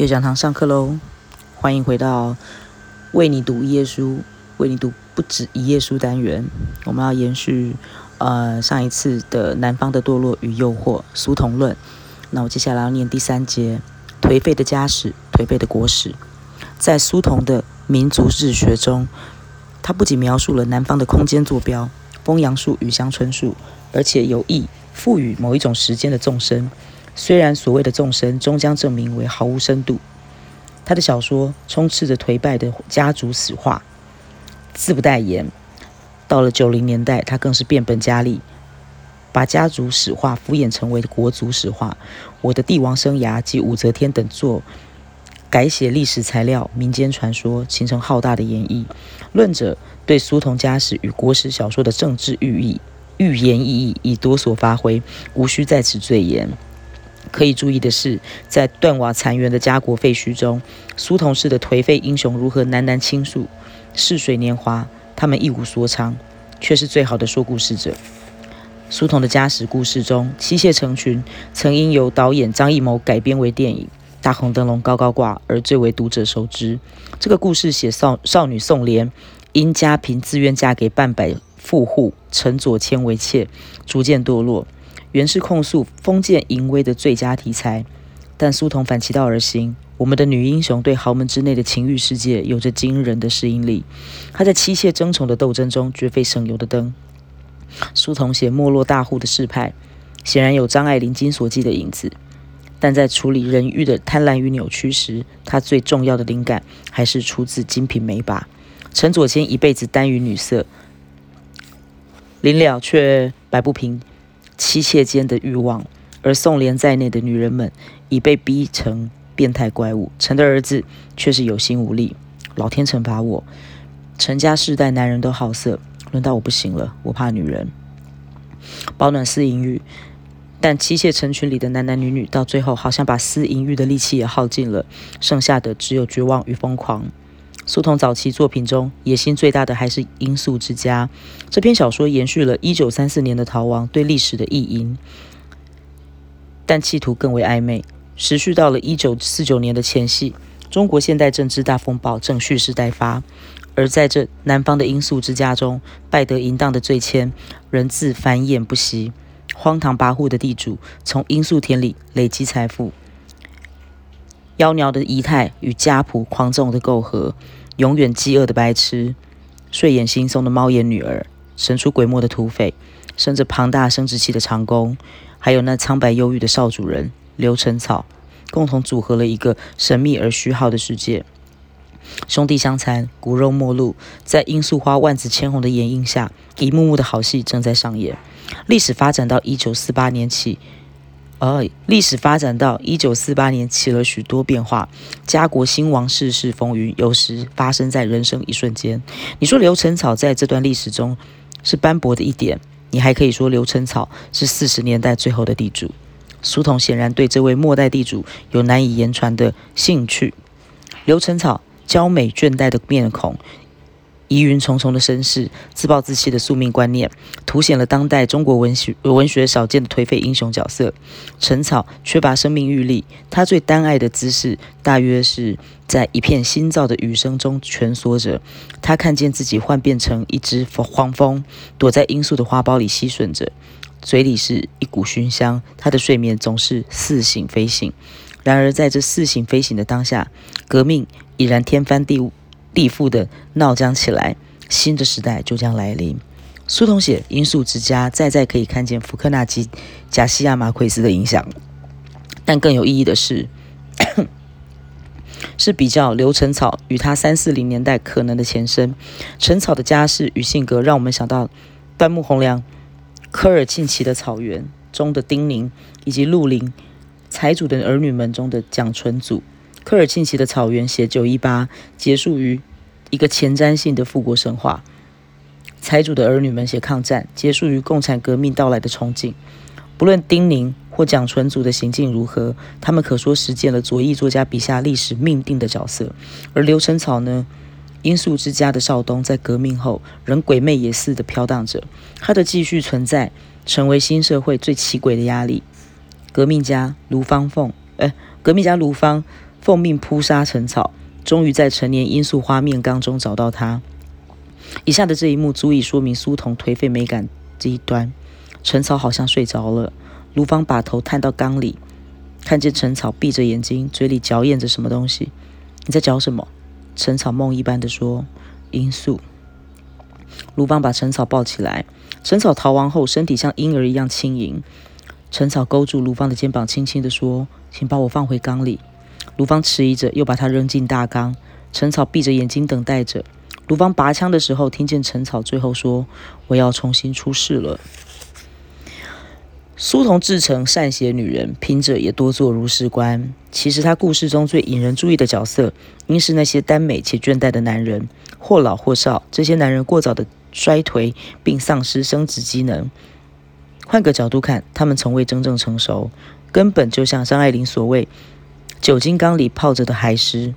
有讲堂上课喽！欢迎回到为你读一页书，为你读不止一页书单元。我们要延续呃上一次的南方的堕落与诱惑苏童论。那我接下来要念第三节：颓废的家史，颓废的国史。在苏童的民族志学中，他不仅描述了南方的空间坐标、枫杨树与乡村树，而且有意赋予某一种时间的纵深。虽然所谓的众生终将证明为毫无深度，他的小说充斥着颓败的家族史话，自不待言。到了九零年代，他更是变本加厉，把家族史话敷衍成为国族史话。我的帝王生涯及武则天等作改写历史材料、民间传说，形成浩大的演绎。论者对苏童家史与国史小说的政治寓意、寓言意义已多所发挥，无需在此赘言。可以注意的是，在断瓦残垣的家国废墟中，苏童式的颓废英雄如何喃喃倾诉逝水年华，他们一无所长，却是最好的说故事者。苏童的家史故事中，妻妾成群，曾因由导演张艺谋改编为电影《大红灯笼高高挂》而最为读者熟知。这个故事写少少女宋莲因家贫自愿嫁给半百富户陈左迁为妾，逐渐堕落。原是控诉封建淫威的最佳题材，但苏童反其道而行。我们的女英雄对豪门之内的情欲世界有着惊人的适应力。她在妻妾争宠的斗争中绝非省油的灯。苏童写没落大户的世派，显然有张爱玲《金锁记》的影子，但在处理人欲的贪婪与扭曲时，他最重要的灵感还是出自《金瓶梅》吧。陈左千一辈子耽于女色，临了却摆不平。妻妾间的欲望，而宋莲在内的女人们已被逼成变态怪物。陈的儿子却是有心无力，老天惩罚我。陈家世代男人都好色，轮到我不行了。我怕女人保暖私淫欲，但妻妾成群里的男男女女，到最后好像把私淫欲的力气也耗尽了，剩下的只有绝望与疯狂。苏童早期作品中，野心最大的还是《罂粟之家》这篇小说，延续了一九三四年的逃亡对历史的意淫，但企图更为暧昧，持续到了一九四九年的前夕。中国现代政治大风暴正蓄势待发，而在这南方的罂粟之家中，败得淫荡的罪愆仍自繁衍不息，荒唐跋扈的地主从罂粟田里累积财富，妖娆的仪态与家仆狂纵的媾和。永远饥饿的白痴，睡眼惺忪的猫眼女儿，神出鬼没的土匪，生着庞大生殖器的长工，还有那苍白忧郁的少主人刘成草，共同组合了一个神秘而虚耗的世界。兄弟相残，骨肉陌路，在罂粟花万紫千红的掩映下，一幕幕的好戏正在上演。历史发展到一九四八年起。而历史发展到一九四八年，起了许多变化。家国兴亡、世事风云，有时发生在人生一瞬间。你说刘成草在这段历史中是斑驳的一点，你还可以说刘成草是四十年代最后的地主。苏童显然对这位末代地主有难以言传的兴趣。刘成草娇美倦怠的面孔。疑云重重的身世，自暴自弃的宿命观念，凸显了当代中国文学文学少见的颓废英雄角色。陈草缺乏生命欲力，他最单爱的姿势，大约是在一片新造的雨声中蜷缩着。他看见自己幻变成一只黄蜂，躲在罂粟的花苞里吸吮着，嘴里是一股熏香。他的睡眠总是似醒非醒。然而在这似醒非醒的当下，革命已然天翻地覆地覆的闹僵起来，新的时代就将来临。苏童写《罂粟之家》，再再可以看见福克纳及贾西亚马奎斯的影响。但更有意义的是，是比较刘成草与他三四零年代可能的前身。陈草的家世与性格，让我们想到端木蕻良《科尔沁旗的草原》中的丁宁，以及陆林财主的儿女们中的蒋纯祖。科尔沁旗的草原写九一八结束于一个前瞻性的复国神话，财主的儿女们写抗战结束于共产革命到来的憧憬。不论丁宁或蒋纯祖的行径如何，他们可说实践了左翼作家笔下历史命定的角色。而刘成草呢？罂粟之家的少东在革命后仍鬼魅也似的飘荡着，他的继续存在成为新社会最奇诡的压力。革命家卢芳凤，哎，革命家卢芳。奉命扑杀陈草，终于在陈年罂粟花面缸中找到他。以下的这一幕足以说明苏童颓废美感这一端。陈草好像睡着了，卢芳把头探到缸里，看见陈草闭着眼睛，嘴里嚼咽着什么东西。你在嚼什么？陈草梦一般的说：“罂粟。”卢芳把陈草抱起来。陈草逃亡后，身体像婴儿一样轻盈。陈草勾住卢芳的肩膀，轻轻地说：“请把我放回缸里。”卢芳迟疑着，又把他扔进大缸。陈草闭着眼睛等待着。卢芳拔枪的时候，听见陈草最后说：“我要重新出世了。”苏童自称善写女人，贫者也多做如是观。其实他故事中最引人注意的角色，应是那些耽美且倦怠的男人，或老或少。这些男人过早的衰颓，并丧失生殖机能。换个角度看，他们从未真正成熟，根本就像张爱玲所谓：“酒精缸里泡着的海狮。”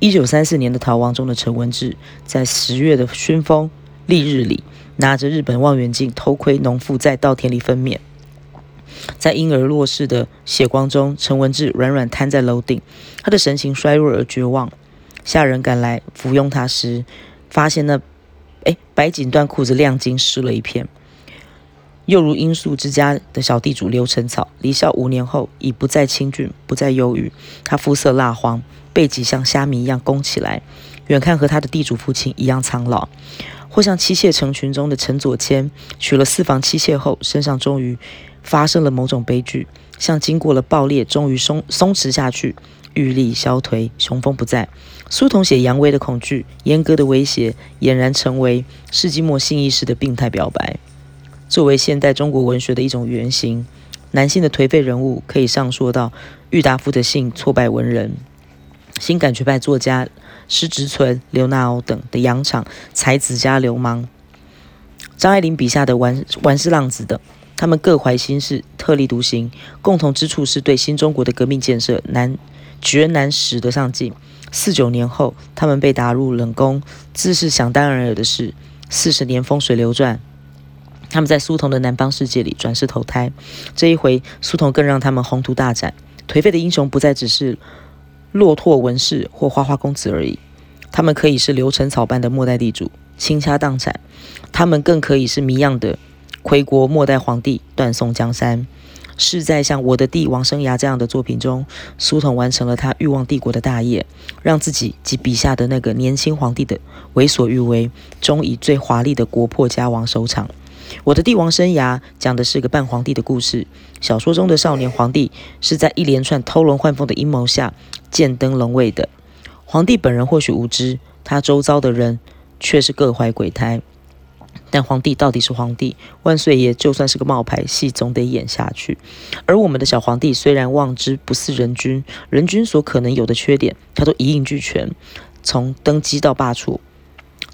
一九三四年的逃亡中的陈文志，在十月的熏风丽日里，拿着日本望远镜偷窥农妇在稻田里分娩。在婴儿落世的血光中，陈文志软软瘫在楼顶，他的神情衰弱而绝望。下人赶来服用他时，发现那，哎，白锦缎裤子亮晶湿了一片。又如罂粟之家的小地主刘成草，离校五年后已不再清俊，不再忧郁。他肤色蜡黄，背脊像虾米一样弓起来，远看和他的地主父亲一样苍老。或像妻妾成群中的陈左谦，娶了四房妻妾后，身上终于。发生了某种悲剧，像经过了爆裂，终于松松弛下去，玉立消颓，雄风不再。苏童写杨威的恐惧，严格的威胁，俨然成为世纪末性意识的病态表白。作为现代中国文学的一种原型，男性的颓废人物可以上溯到郁达夫的性挫败文人，新感觉派作家施植存、刘纳欧等的洋场才子加流氓，张爱玲笔下的玩玩世浪子等。他们各怀心事，特立独行，共同之处是对新中国的革命建设难绝难使得上进。四九年后，他们被打入冷宫，自是想当然尔的事。四十年风水流转，他们在苏童的南方世界里转世投胎。这一回，苏童更让他们宏图大展。颓废的英雄不再只是骆驼文士或花花公子而已，他们可以是流尘草般的末代地主，倾家荡产；他们更可以是谜样的。魁国末代皇帝断送江山，是在像《我的帝王生涯》这样的作品中，苏童完成了他欲望帝国的大业，让自己及笔下的那个年轻皇帝的为所欲为，终以最华丽的国破家亡收场。《我的帝王生涯》讲的是个半皇帝的故事。小说中的少年皇帝是在一连串偷龙换凤的阴谋下建登龙位的。皇帝本人或许无知，他周遭的人却是各怀鬼胎。但皇帝到底是皇帝，万岁爷就算是个冒牌，戏总得演下去。而我们的小皇帝虽然望之不似人君，人君所可能有的缺点，他都一应俱全。从登基到罢黜，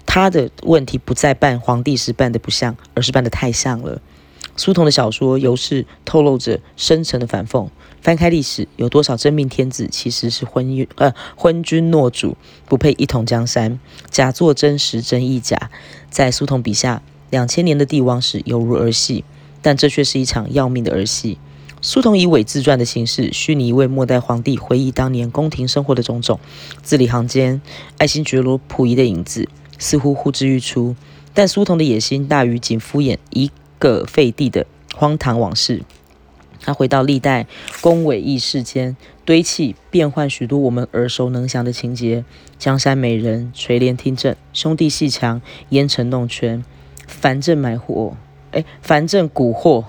他的问题不在扮皇帝时扮的不像，而是扮的太像了。苏童的小说尤是透露着深沉的反讽。翻开历史，有多少真命天子其实是昏君呃昏君懦主，不配一统江山，假作真实，真亦假。在苏童笔下，两千年的帝王史犹如儿戏，但这却是一场要命的儿戏。苏童以伪自传的形式，虚拟一位末代皇帝回忆当年宫廷生活的种种，字里行间爱新觉罗溥仪的影子似乎呼之欲出。但苏童的野心大于仅敷衍一个废帝的荒唐往事。他回到历代宫闱轶事间，堆砌变换许多我们耳熟能详的情节：江山美人垂帘听政，兄弟戏强烟尘弄权，樊镇买货，哎，樊镇蛊惑，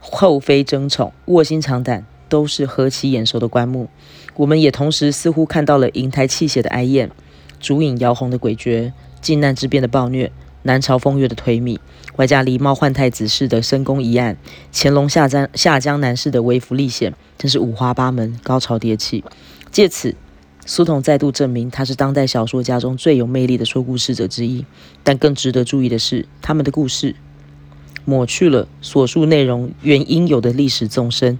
后妃争宠，卧薪尝胆，都是何其眼熟的棺木。我们也同时似乎看到了银台泣血的哀艳，烛影摇红的诡谲，靖难之变的暴虐，南朝风月的颓靡。外加狸猫换太子式的深宫一案，乾隆下江下江南式的微服历险，真是五花八门，高潮迭起。借此，苏童再度证明他是当代小说家中最有魅力的说故事者之一。但更值得注意的是，他们的故事抹去了所述内容原应有的历史纵深，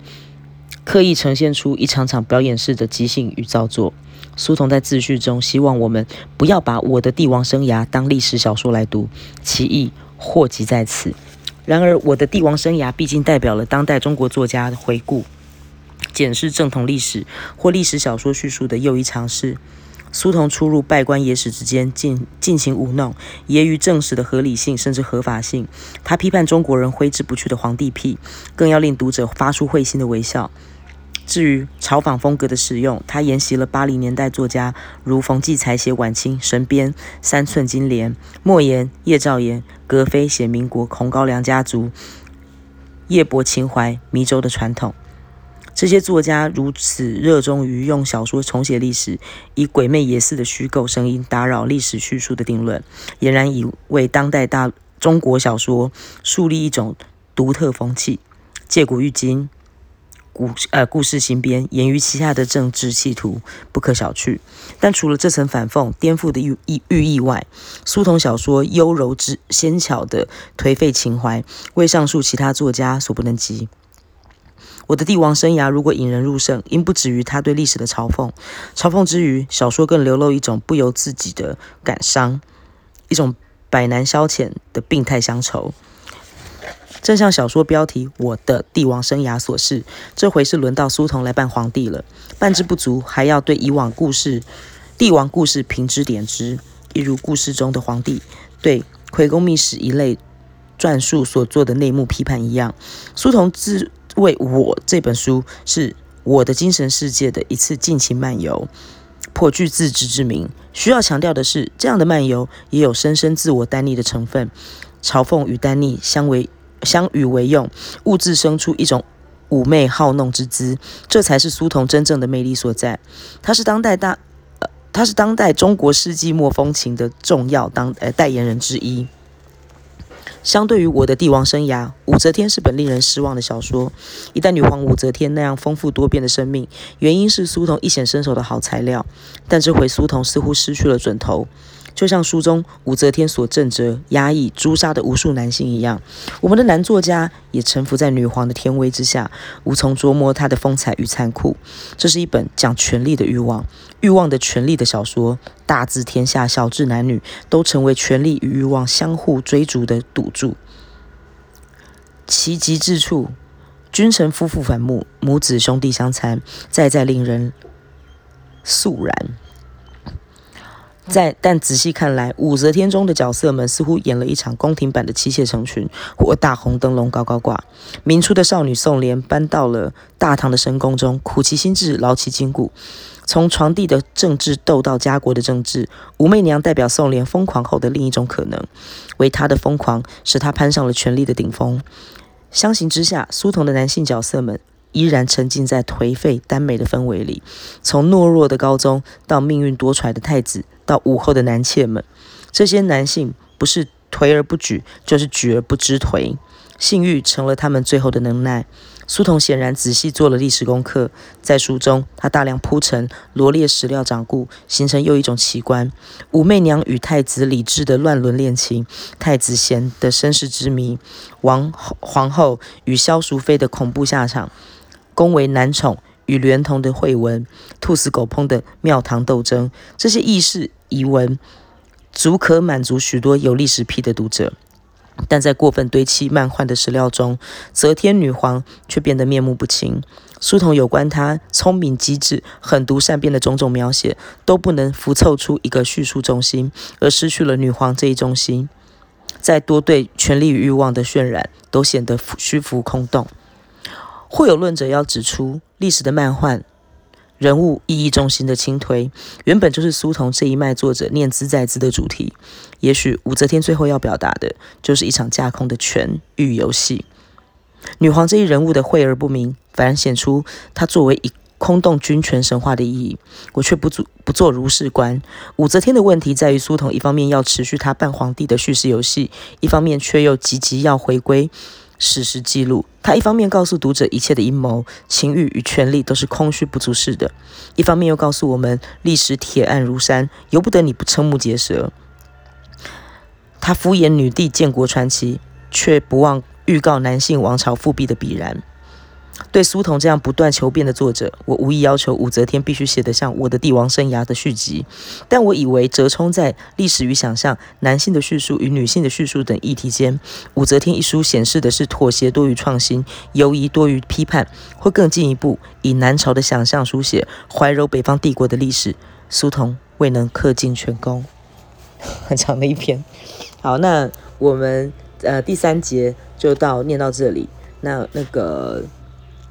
刻意呈现出一场场表演式的即兴与造作。苏童在自序中希望我们不要把我的帝王生涯当历史小说来读，其意。祸及在此。然而，我的帝王生涯毕竟代表了当代中国作家的回顾，检视正统历史或历史小说叙述的又一尝试。苏童出入拜官野史之间，尽尽情舞弄，揶揄正史的合理性甚至合法性。他批判中国人挥之不去的皇帝癖，更要令读者发出会心的微笑。至于嘲讽风格的使用，他沿袭了八零年代作家如冯骥才写晚清神鞭三寸金莲，莫言、叶兆言、格非写民国红高粱家族，夜泊秦淮迷舟的传统。这些作家如此热衷于用小说重写历史，以鬼魅野似的虚构声音打扰历史叙述的定论，俨然以为当代大中国小说树立一种独特风气。借古喻今，故呃故事新编，言于其下的政治企图不可小觑。但除了这层反讽、颠覆的寓意寓意外，苏童小说优柔之纤巧的颓废情怀，为上述其他作家所不能及。我的帝王生涯如果引人入胜，应不止于他对历史的嘲讽。嘲讽之余，小说更流露一种不由自己的感伤，一种百难消遣的病态乡愁。正像小说标题《我的帝王生涯》所示，这回是轮到苏童来扮皇帝了。扮之不足，还要对以往故事、帝王故事评之点之，一如故事中的皇帝对《魁公秘史》一类传述所做的内幕批判一样。苏童自为我这本书是我的精神世界的一次尽情漫游，颇具自知之明。需要强调的是，这样的漫游也有深深自我单逆的成分，嘲讽与单逆相为相与为用，物自生出一种妩媚好弄之姿，这才是苏童真正的魅力所在。他是当代大，呃，他是当代中国世纪末风情的重要当呃代言人之一。相对于我的帝王生涯，武则天是本令人失望的小说。一代女皇武则天那样丰富多变的生命，原因是苏童一显身手的好材料。但这回苏童似乎失去了准头。就像书中武则天所震慑、压抑、诛杀的无数男性一样，我们的男作家也臣服在女皇的天威之下，无从捉摸她的风采与残酷。这是一本讲权力的欲望、欲望的权力的小说，大治天下，小治男女，都成为权力与欲望相互追逐的赌注。其极致处，君臣夫妇反目，母子兄弟相残，再再令人肃然。在但仔细看来，武则天中的角色们似乎演了一场宫廷版的妻妾成群，或大红灯笼高高挂。明初的少女宋莲搬到了大唐的深宫中，苦其心志，劳其筋骨。从床帝的政治斗到家国的政治，武媚娘代表宋莲疯狂后的另一种可能。为她的疯狂使她攀上了权力的顶峰。相形之下，苏童的男性角色们。依然沉浸在颓废耽美的氛围里，从懦弱的高宗到命运多舛的太子，到武后的男妾们，这些男性不是颓而不举，就是举而不知颓，性欲成了他们最后的能耐。苏童显然仔细做了历史功课，在书中他大量铺陈罗列史料掌故，形成又一种奇观：武媚娘与太子李治的乱伦恋情，太子贤的身世之谜，王皇后与萧淑妃的恐怖下场。宫为男宠与连同的绯闻，兔死狗烹的庙堂斗争，这些轶事遗文，足可满足许多有历史癖的读者。但在过分堆砌漫幻的史料中，则天女皇却变得面目不清。书童有关她聪明机智、狠毒善变的种种描写，都不能浮凑出一个叙述中心，而失去了女皇这一中心。再多对权力与欲望的渲染，都显得虚浮空洞。或有论者要指出，历史的漫画人物意义中心的轻推，原本就是苏童这一脉作者念兹在兹的主题。也许武则天最后要表达的，就是一场架空的权欲游戏。女皇这一人物的晦而不明，反而显出她作为一空洞君权神话的意义。我却不做不做如是观。武则天的问题在于，苏童一方面要持续他扮皇帝的叙事游戏，一方面却又急急要回归。史实记录，他一方面告诉读者一切的阴谋、情欲与权力都是空虚不足事的，一方面又告诉我们历史铁案如山，由不得你不瞠目结舌。他敷衍女帝建国传奇，却不忘预告男性王朝复辟的必然。对苏童这样不断求变的作者，我无意要求武则天必须写得像我的帝王生涯的续集，但我以为折冲在历史与想象、男性的叙述与女性的叙述等议题间，武则天一书显示的是妥协多于创新，犹疑多于批判，或更进一步以南朝的想象书写怀柔北方帝国的历史。苏童未能恪尽全功，很长的一篇。好，那我们呃第三节就到念到这里。那那个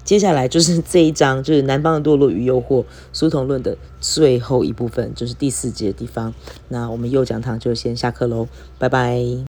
接下来就是这一章，就是南方的堕落与诱惑，苏童论的最后一部分，就是第四节的地方。那我们幼讲堂就先下课喽，拜拜。